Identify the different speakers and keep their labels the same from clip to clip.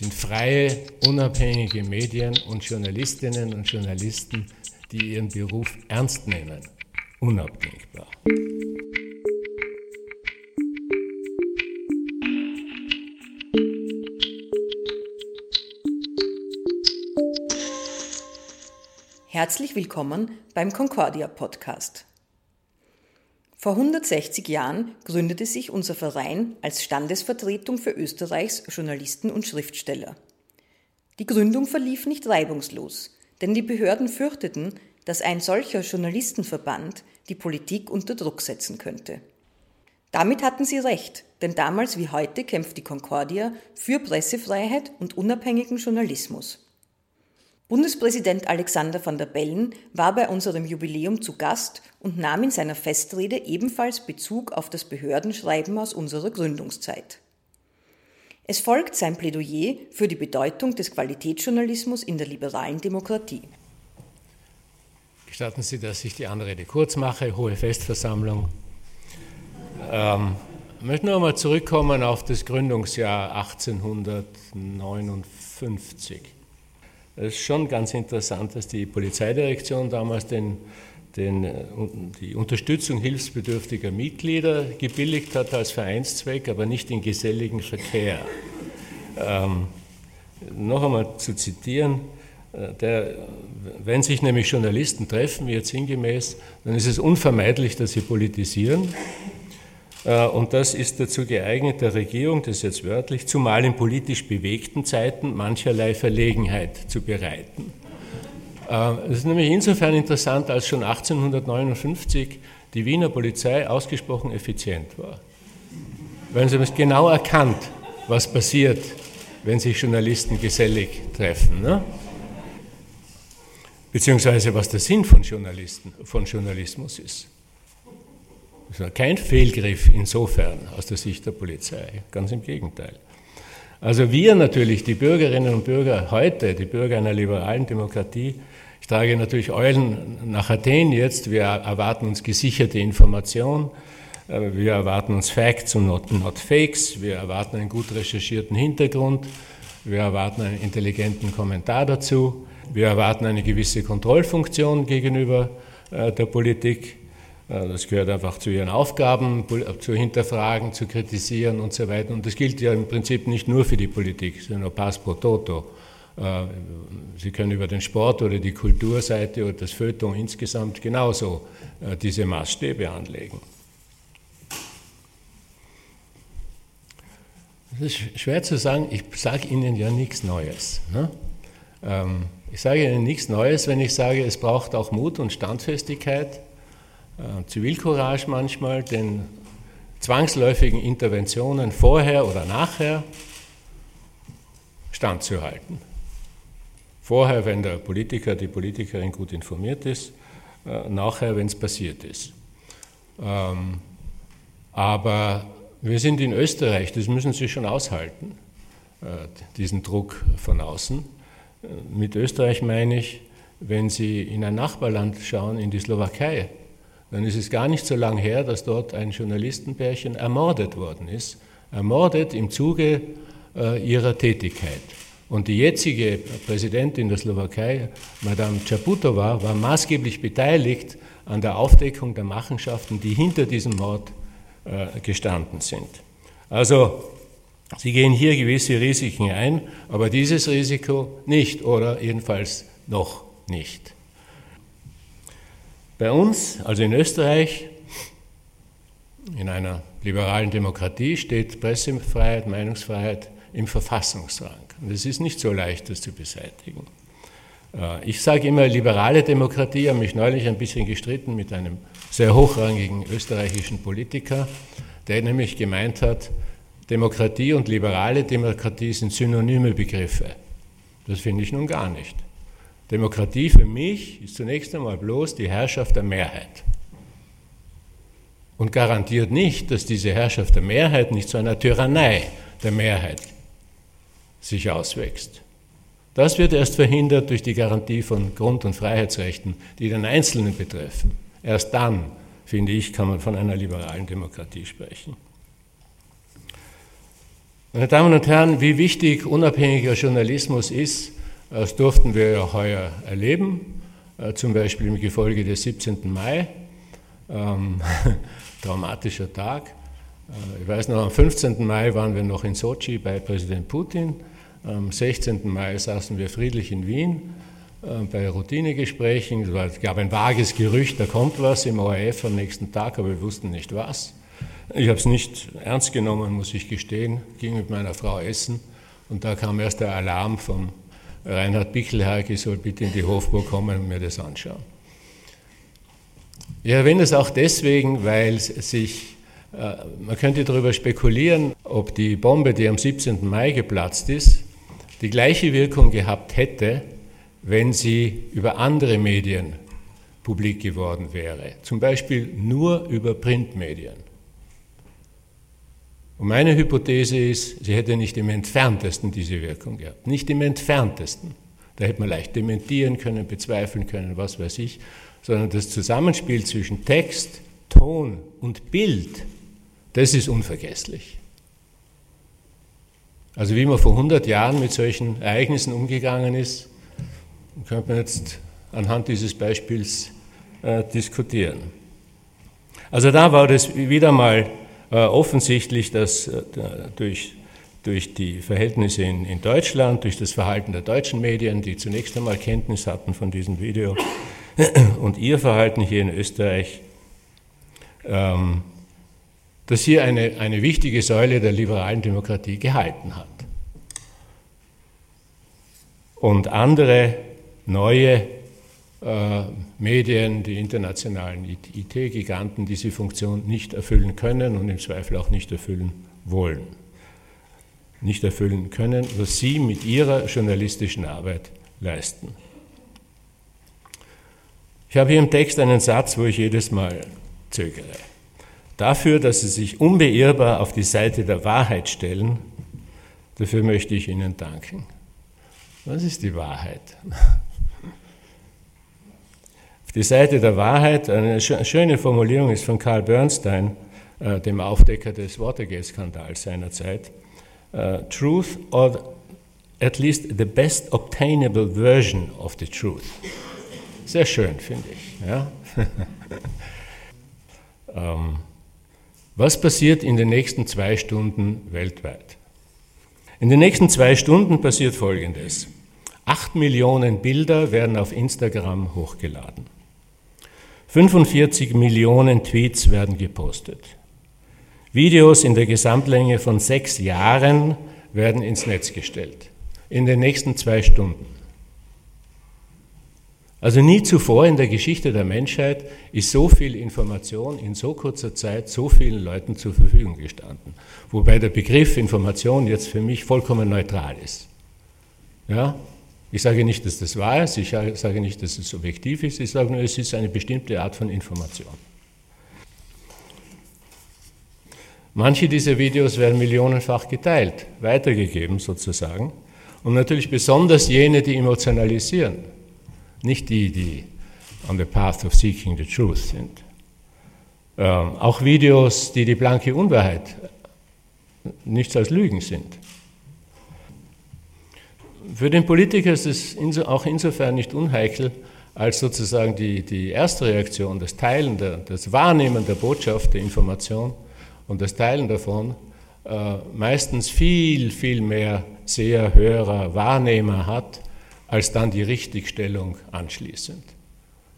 Speaker 1: sind freie, unabhängige Medien und Journalistinnen und Journalisten, die ihren Beruf ernst nehmen, unabdingbar.
Speaker 2: Herzlich willkommen beim Concordia Podcast. Vor 160 Jahren gründete sich unser Verein als Standesvertretung für Österreichs Journalisten und Schriftsteller. Die Gründung verlief nicht reibungslos, denn die Behörden fürchteten, dass ein solcher Journalistenverband die Politik unter Druck setzen könnte. Damit hatten sie recht, denn damals wie heute kämpft die Concordia für Pressefreiheit und unabhängigen Journalismus. Bundespräsident Alexander van der Bellen war bei unserem Jubiläum zu Gast und nahm in seiner Festrede ebenfalls Bezug auf das Behördenschreiben aus unserer Gründungszeit. Es folgt sein Plädoyer für die Bedeutung des Qualitätsjournalismus in der liberalen Demokratie.
Speaker 1: Gestatten Sie, dass ich die Anrede kurz mache, Hohe Festversammlung. Ähm, ich möchte noch einmal zurückkommen auf das Gründungsjahr 1859. Es ist schon ganz interessant, dass die Polizeidirektion damals den, den, äh, die Unterstützung hilfsbedürftiger Mitglieder gebilligt hat als Vereinszweck, aber nicht den geselligen Verkehr. Ähm, noch einmal zu zitieren, äh, der, wenn sich nämlich Journalisten treffen, wie jetzt sinngemäß, dann ist es unvermeidlich, dass sie politisieren. Äh, und das ist dazu geeignet, der Regierung, das ist jetzt wörtlich, zumal in politisch bewegten Zeiten mancherlei Verlegenheit zu bereiten. Das äh, ist nämlich insofern interessant, als schon 1859 die Wiener Polizei ausgesprochen effizient war. Weil sie haben genau erkannt, was passiert, wenn sich Journalisten gesellig treffen. Ne? Beziehungsweise was der Sinn von, Journalisten, von Journalismus ist. Kein Fehlgriff insofern aus der Sicht der Polizei, ganz im Gegenteil. Also wir natürlich, die Bürgerinnen und Bürger heute, die Bürger einer liberalen Demokratie, ich trage natürlich Eulen nach Athen jetzt, wir erwarten uns gesicherte Information, äh, wir erwarten uns Facts und not, not Fakes, wir erwarten einen gut recherchierten Hintergrund, wir erwarten einen intelligenten Kommentar dazu, wir erwarten eine gewisse Kontrollfunktion gegenüber äh, der Politik. Das gehört einfach zu ihren Aufgaben, zu hinterfragen, zu kritisieren und so weiter. Und das gilt ja im Prinzip nicht nur für die Politik, sondern pass pro toto. Äh, Sie können über den Sport oder die Kulturseite oder das Feuilleton insgesamt genauso äh, diese Maßstäbe anlegen. Es ist schwer zu sagen, ich sage Ihnen ja nichts Neues. Ne? Ähm, ich sage Ihnen nichts Neues, wenn ich sage, es braucht auch Mut und Standfestigkeit äh, Zivilcourage manchmal, den zwangsläufigen Interventionen vorher oder nachher standzuhalten. Vorher, wenn der Politiker, die Politikerin gut informiert ist, äh, nachher, wenn es passiert ist. Ähm, aber wir sind in Österreich, das müssen Sie schon aushalten, äh, diesen Druck von außen. Mit Österreich meine ich, wenn Sie in ein Nachbarland schauen, in die Slowakei, dann ist es gar nicht so lange her, dass dort ein Journalistenpärchen ermordet worden ist. Ermordet im Zuge äh, ihrer Tätigkeit. Und die jetzige Präsidentin der Slowakei, Madame Čaputová, war maßgeblich beteiligt an der Aufdeckung der Machenschaften, die hinter diesem Mord äh, gestanden sind. Also, Sie gehen hier gewisse Risiken ein, aber dieses Risiko nicht oder jedenfalls noch nicht. Bei uns, also in Österreich, in einer liberalen Demokratie, steht Pressefreiheit, Meinungsfreiheit im Verfassungsrang. Und es ist nicht so leicht, das zu beseitigen. Äh, ich sage immer, liberale Demokratie, habe mich neulich ein bisschen gestritten mit einem sehr hochrangigen österreichischen Politiker, der nämlich gemeint hat, Demokratie und liberale Demokratie sind synonyme Begriffe. Das finde ich nun gar nicht. Demokratie für mich ist zunächst einmal bloß die Herrschaft der Mehrheit. Und garantiert nicht, dass diese Herrschaft der Mehrheit nicht zu einer Tyrannei der Mehrheit sich auswächst. Das wird erst verhindert durch die Garantie von Grund- und Freiheitsrechten, die den Einzelnen betreffen. Erst dann, finde ich, kann man von einer liberalen Demokratie sprechen. Meine Damen und Herren, wie wichtig unabhängiger Journalismus ist, das durften wir ja heuer erleben, äh, zum Beispiel im Gefolge des 17. Mai, ähm, dramatischer Tag. Äh, ich weiß noch, am 15. Mai waren wir noch in Sochi bei Präsident Putin, am 16. Mai saßen wir friedlich in Wien äh, bei Routinegesprächen. Es gab ein vages Gerücht, da kommt was im ORF am nächsten Tag, aber wir wussten nicht was. Ich habe es nicht ernst genommen, muss ich gestehen, ging mit meiner Frau essen und da kam erst der Alarm von Reinhard Bichelhag, ich soll bitte in die Hofburg kommen und mir das anschauen. Ich erwähne es auch deswegen, weil sich, äh, man könnte darüber spekulieren, ob die Bombe, die am 17. Mai geplatzt ist, die gleiche Wirkung gehabt hätte, wenn sie über andere Medien publik geworden wäre, zum Beispiel nur über Printmedien. Und meine Hypothese ist, sie hätte nicht im entferntesten diese Wirkung gehabt. Nicht im entferntesten. Da hätte man leicht dementieren können, bezweifeln können, was weiß ich. Sondern das Zusammenspiel zwischen Text, Ton und Bild, das ist unvergesslich. Also wie man vor 100 Jahren mit solchen Ereignissen umgegangen ist, könnte man jetzt anhand dieses Beispiels äh, diskutieren. Also da war das wieder mal offensichtlich, dass äh, durch, durch die Verhältnisse in, in Deutschland, durch das Verhalten der deutschen Medien, die zunächst einmal Kenntnis hatten von diesem Video, und ihr Verhalten hier in Österreich, ähm, dass hier eine, eine wichtige Säule der liberalen Demokratie gehalten hat. Und andere neue äh, Medien, die internationalen IT-Giganten diese Funktion nicht erfüllen können und im Zweifel auch nicht erfüllen wollen. Nicht erfüllen können, was sie mit ihrer journalistischen Arbeit leisten. Ich habe hier im Text einen Satz, wo ich jedes Mal zögere. Dafür, dass Sie sich unbeirrbar auf die Seite der Wahrheit stellen, dafür möchte ich Ihnen danken. Was ist die Wahrheit? Die Seite der Wahrheit, eine schöne Formulierung ist von Carl Bernstein, äh, dem Aufdecker des Watergate-Skandals seiner Zeit. Uh, truth or at least the best obtainable version of the truth. Sehr schön, finde ich. Ja? ähm, was passiert in den nächsten zwei Stunden weltweit? In den nächsten zwei Stunden passiert Folgendes. Acht Millionen Bilder werden auf Instagram hochgeladen. 45 Millionen Tweets werden gepostet. Videos in der Gesamtlänge von sechs Jahren werden ins Netz gestellt. In den nächsten zwei Stunden. Also nie zuvor in der Geschichte der Menschheit ist so viel Information in so kurzer Zeit so vielen Leuten zur Verfügung gestanden. Wobei der Begriff Information jetzt für mich vollkommen neutral ist. Ja? Ich sage nicht, dass das wahr ist, ich sage nicht, dass es objektiv ist, ich sage nur, es ist eine bestimmte Art von Information. Manche dieser Videos werden millionenfach geteilt, weitergegeben sozusagen. Und natürlich besonders jene, die emotionalisieren, nicht die, die on the path of seeking the truth sind. Ähm, auch Videos, die die blanke Unwahrheit nichts als Lügen sind. Für den Politiker ist es auch insofern nicht unheikel, als sozusagen die, die erste Reaktion, das Teilen, der, das Wahrnehmen der Botschaft, der Information und das Teilen davon äh, meistens viel, viel mehr Seher, Hörer, Wahrnehmer hat, als dann die Richtigstellung anschließend.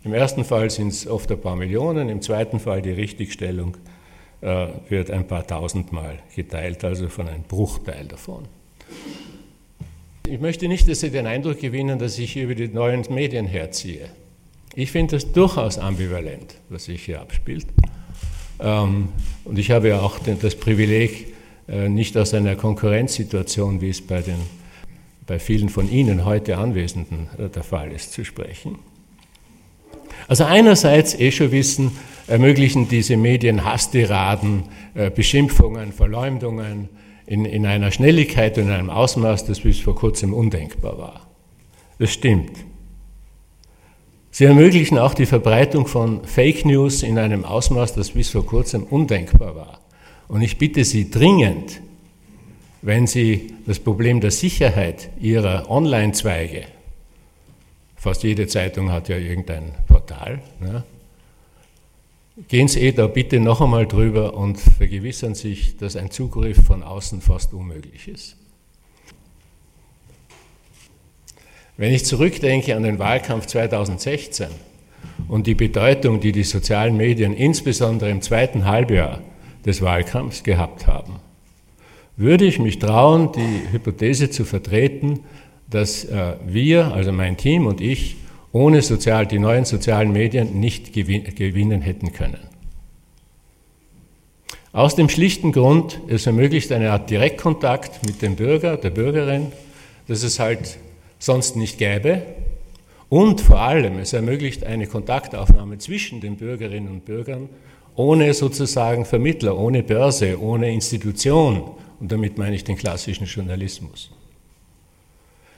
Speaker 1: Im ersten Fall sind es oft ein paar Millionen, im zweiten Fall die Richtigstellung äh, wird ein paar tausendmal geteilt, also von einem Bruchteil davon. Ich möchte nicht, dass Sie den Eindruck gewinnen, dass ich hier über die neuen Medien herziehe. Ich finde das durchaus ambivalent, was sich hier abspielt. Ähm, und ich habe ja auch das Privileg, äh, nicht aus einer Konkurrenzsituation, wie es bei, den, bei vielen von Ihnen heute Anwesenden äh, der Fall ist, zu sprechen. Also einerseits, eh schon wissen, ermöglichen diese Medien Hasstiraden, äh, Beschimpfungen, Verleumdungen, in, in einer Schnelligkeit und in einem Ausmaß, das bis vor kurzem undenkbar war. Das stimmt. Sie ermöglichen auch die Verbreitung von Fake News in einem Ausmaß, das bis vor kurzem undenkbar war. Und ich bitte Sie dringend, wenn Sie das Problem der Sicherheit Ihrer Online-Zweige, fast jede Zeitung hat ja irgendein Portal, ne, gehen Sie eh da bitte noch einmal drüber und vergewissern sich, dass ein Zugriff von außen fast unmöglich ist. Wenn ich zurückdenke an den Wahlkampf 2016 und die Bedeutung, die die sozialen Medien insbesondere im zweiten Halbjahr des Wahlkampfs gehabt haben, würde ich mich trauen, die Hypothese zu vertreten, dass äh, wir, also mein Team und ich, ohne sozial, die neuen sozialen Medien nicht gewinnen hätten können. Aus dem schlichten Grund, es ermöglicht eine Art Direktkontakt mit dem Bürger, der Bürgerin, das es halt sonst nicht gäbe. Und vor allem, es ermöglicht eine Kontaktaufnahme zwischen den Bürgerinnen und Bürgern ohne sozusagen Vermittler, ohne Börse, ohne Institution. Und damit meine ich den klassischen Journalismus.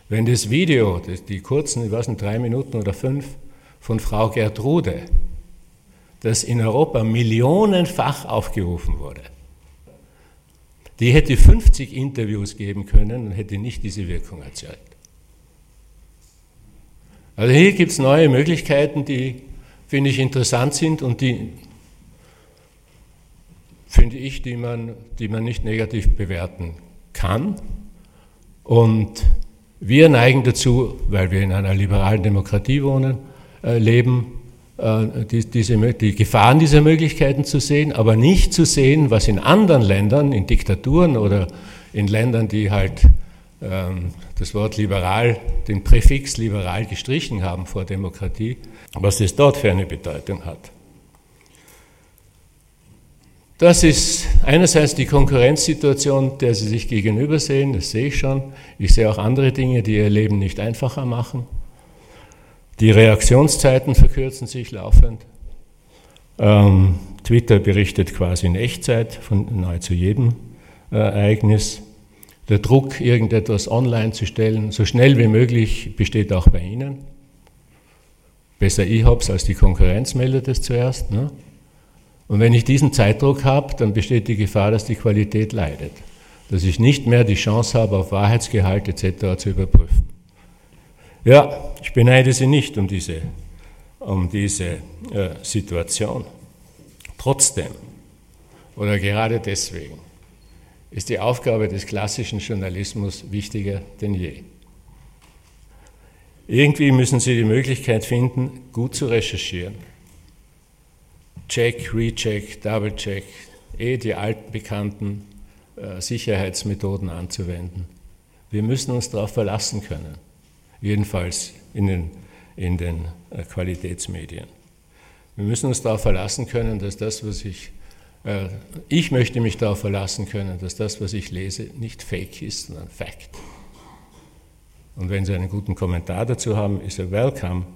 Speaker 1: Wenn das Video, die kurzen, ich weiß nicht, drei Minuten oder fünf, von Frau Gertrude, das in Europa millionenfach aufgerufen wurde, die hätte 50 Interviews geben können und hätte nicht diese Wirkung erzeugt. Also hier gibt es neue Möglichkeiten, die, finde ich, interessant sind und die, finde ich, die man, die man nicht negativ bewerten kann. Und wir neigen dazu, weil wir in einer liberalen Demokratie wohnen, äh, leben, äh, die, diese, die Gefahren dieser Möglichkeiten zu sehen, aber nicht zu sehen, was in anderen Ländern, in Diktaturen oder in Ländern, die halt ähm, das Wort liberal, den Präfix liberal gestrichen haben vor Demokratie, was das dort für eine Bedeutung hat. Das ist einerseits die Konkurrenzsituation, der Sie sich gegenüber sehen, das sehe ich schon. Ich sehe auch andere Dinge, die Ihr Leben nicht einfacher machen. Die Reaktionszeiten verkürzen sich laufend. Ähm, Twitter berichtet quasi in Echtzeit von nahezu jedem äh, Ereignis. Der Druck, irgendetwas online zu stellen, so schnell wie möglich, besteht auch bei Ihnen. Besser hab's als die Konkurrenz meldet es zuerst. Ne? Und wenn ich diesen Zeitdruck habe, dann besteht die Gefahr, dass die Qualität leidet, dass ich nicht mehr die Chance habe, auf Wahrheitsgehalt etc. zu überprüfen. Ja, ich beneide Sie nicht um diese, um diese äh, Situation. Trotzdem, oder gerade deswegen, ist die Aufgabe des klassischen Journalismus wichtiger denn je. Irgendwie müssen Sie die Möglichkeit finden, gut zu recherchieren Check, Recheck, Double-Check, eh die altbekannten äh, Sicherheitsmethoden anzuwenden. Wir müssen uns darauf verlassen können, jedenfalls in den, in den äh, Qualitätsmedien. Wir müssen uns darauf verlassen können, dass das, was ich, äh, ich möchte mich darauf verlassen können, dass das, was ich lese, nicht Fake ist, sondern Fact. Und wenn Sie einen guten Kommentar dazu haben, ist er welcome.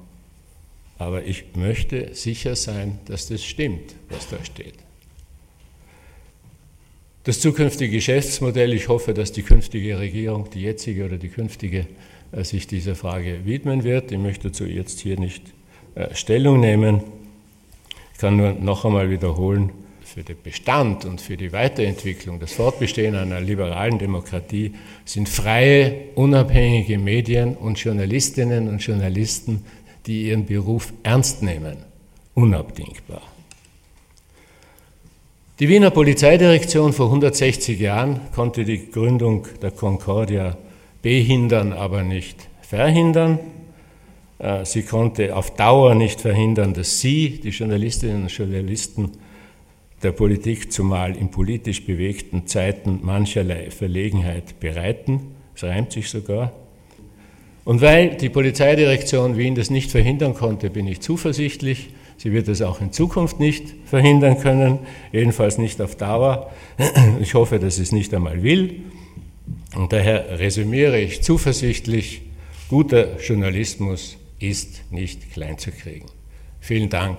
Speaker 1: Aber ich möchte sicher sein, dass das stimmt, was da steht. Das zukünftige Geschäftsmodell, ich hoffe, dass die künftige Regierung, die jetzige oder die künftige, äh, sich dieser Frage widmen wird. Ich möchte dazu jetzt hier nicht äh, Stellung nehmen. Ich kann nur noch einmal wiederholen, für den Bestand und für die Weiterentwicklung, das Fortbestehen einer liberalen Demokratie sind freie, unabhängige Medien und Journalistinnen und Journalisten die ihren Beruf ernst nehmen, unabdingbar. Die Wiener Polizeidirektion vor 160 Jahren konnte die Gründung der Concordia behindern, aber nicht verhindern. Äh, sie konnte auf Dauer nicht verhindern, dass Sie, die Journalistinnen und Journalisten der Politik, zumal in politisch bewegten Zeiten mancherlei Verlegenheit bereiten. Es reimt sich sogar. Und weil die Polizeidirektion Wien das nicht verhindern konnte, bin ich zuversichtlich, sie wird es auch in Zukunft nicht verhindern können, jedenfalls nicht auf Dauer. Ich hoffe, dass sie es nicht einmal will. Und daher resümiere ich zuversichtlich, guter Journalismus ist nicht klein zu kriegen. Vielen Dank.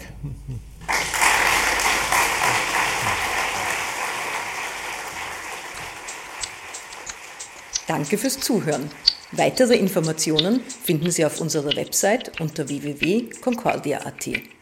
Speaker 2: Danke fürs Zuhören. Weitere Informationen finden Sie auf unserer Website unter www.concordia.at.